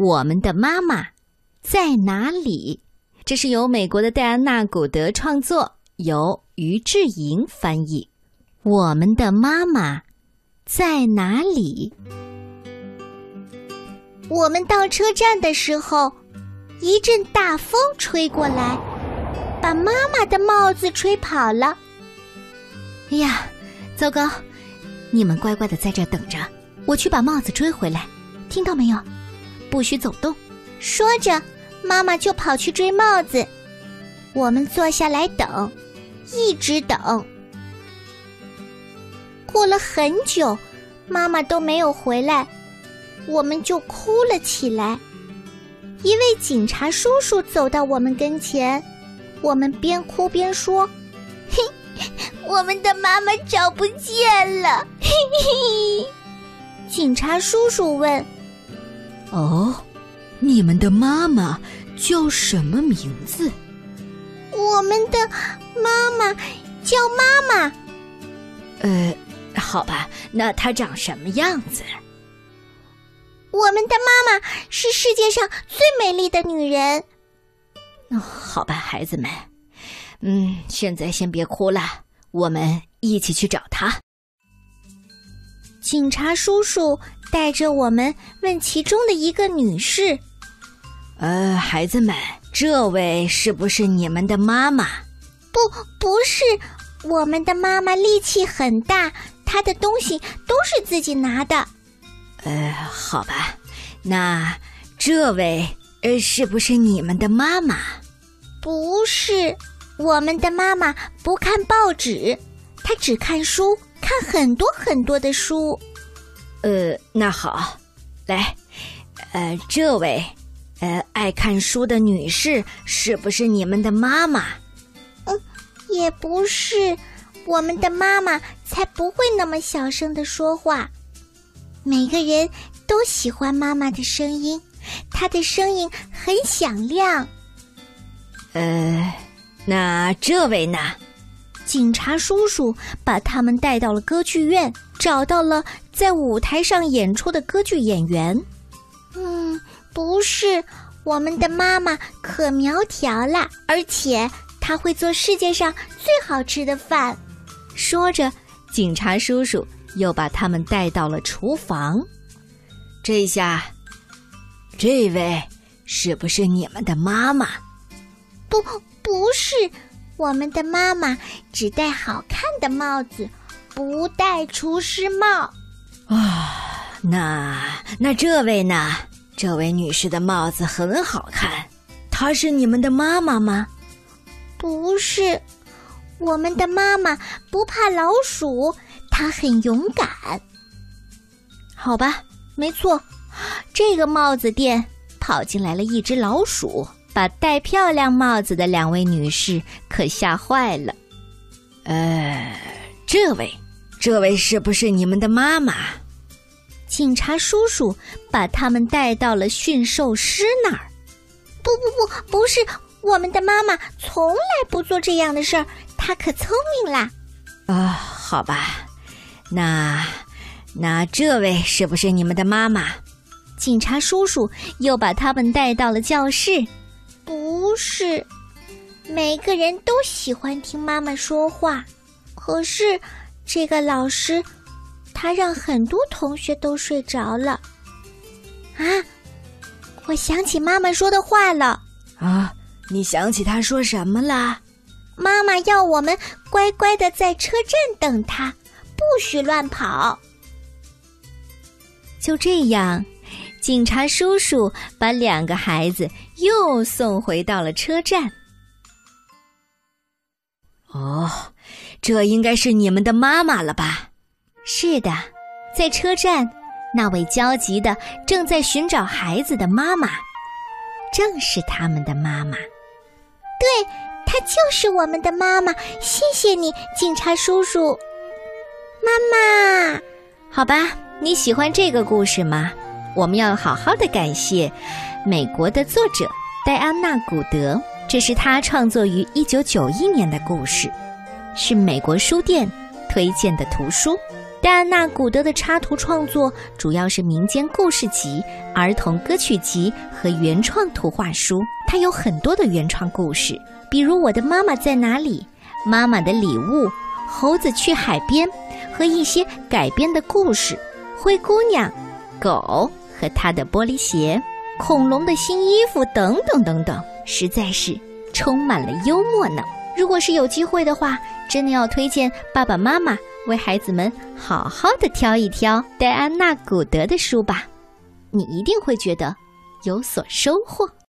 我们的妈妈在哪里？这是由美国的戴安娜·古德创作，由于志莹翻译。我们的妈妈在哪里？我们到车站的时候，一阵大风吹过来，把妈妈的帽子吹跑了。哎呀，糟糕！你们乖乖的在这等着，我去把帽子追回来，听到没有？不许走动！说着，妈妈就跑去追帽子。我们坐下来等，一直等。过了很久，妈妈都没有回来。我们就哭了起来。一位警察叔叔走到我们跟前，我们边哭边说：“嘿，我们的妈妈找不见了。”嘿嘿。警察叔叔问：“哦，你们的妈妈叫什么名字？”我们的妈妈叫妈妈。呃，好吧，那她长什么样子？我们的妈妈是世界上最美丽的女人。哦，好吧，孩子们，嗯，现在先别哭了，我们一起去找她。警察叔叔带着我们问其中的一个女士：“呃，孩子们，这位是不是你们的妈妈？”“不，不是，我们的妈妈力气很大，她的东西都是自己拿的。”呃，好吧，那这位呃，是不是你们的妈妈？不是，我们的妈妈不看报纸，她只看书，看很多很多的书。呃，那好，来，呃，这位呃爱看书的女士是不是你们的妈妈？嗯，也不是，我们的妈妈才不会那么小声的说话。每个人都喜欢妈妈的声音，她的声音很响亮。呃，那这位呢？警察叔叔把他们带到了歌剧院，找到了在舞台上演出的歌剧演员。嗯，不是，我们的妈妈可苗条了，而且她会做世界上最好吃的饭。说着，警察叔叔。又把他们带到了厨房。这下，这位是不是你们的妈妈？不，不是，我们的妈妈只戴好看的帽子，不戴厨师帽。啊，那那这位呢？这位女士的帽子很好看，她是你们的妈妈吗？不是，我们的妈妈不怕老鼠。她很勇敢，好吧，没错，这个帽子店跑进来了一只老鼠，把戴漂亮帽子的两位女士可吓坏了。呃，这位，这位是不是你们的妈妈？警察叔叔把他们带到了驯兽师那儿。不不不，不是我们的妈妈，从来不做这样的事儿。她可聪明啦。啊，好吧。那，那这位是不是你们的妈妈？警察叔叔又把他们带到了教室。不是，每个人都喜欢听妈妈说话，可是这个老师，他让很多同学都睡着了。啊，我想起妈妈说的话了。啊，你想起他说什么了？妈妈要我们乖乖的在车站等他。不许乱跑！就这样，警察叔叔把两个孩子又送回到了车站。哦，这应该是你们的妈妈了吧？是的，在车站，那位焦急的正在寻找孩子的妈妈，正是他们的妈妈。对，她就是我们的妈妈。谢谢你，警察叔叔。妈妈，好吧，你喜欢这个故事吗？我们要好好的感谢美国的作者戴安娜·古德，这是他创作于一九九一年的故事，是美国书店推荐的图书。戴安娜·古德的插图创作主要是民间故事集、儿童歌曲集和原创图画书。他有很多的原创故事，比如《我的妈妈在哪里》、《妈妈的礼物》、《猴子去海边》和一些改编的故事，《灰姑娘》、《狗和他的玻璃鞋》、《恐龙的新衣服》等等等等，实在是充满了幽默呢。如果是有机会的话，真的要推荐爸爸妈妈为孩子们好好的挑一挑戴安娜·古德的书吧，你一定会觉得有所收获。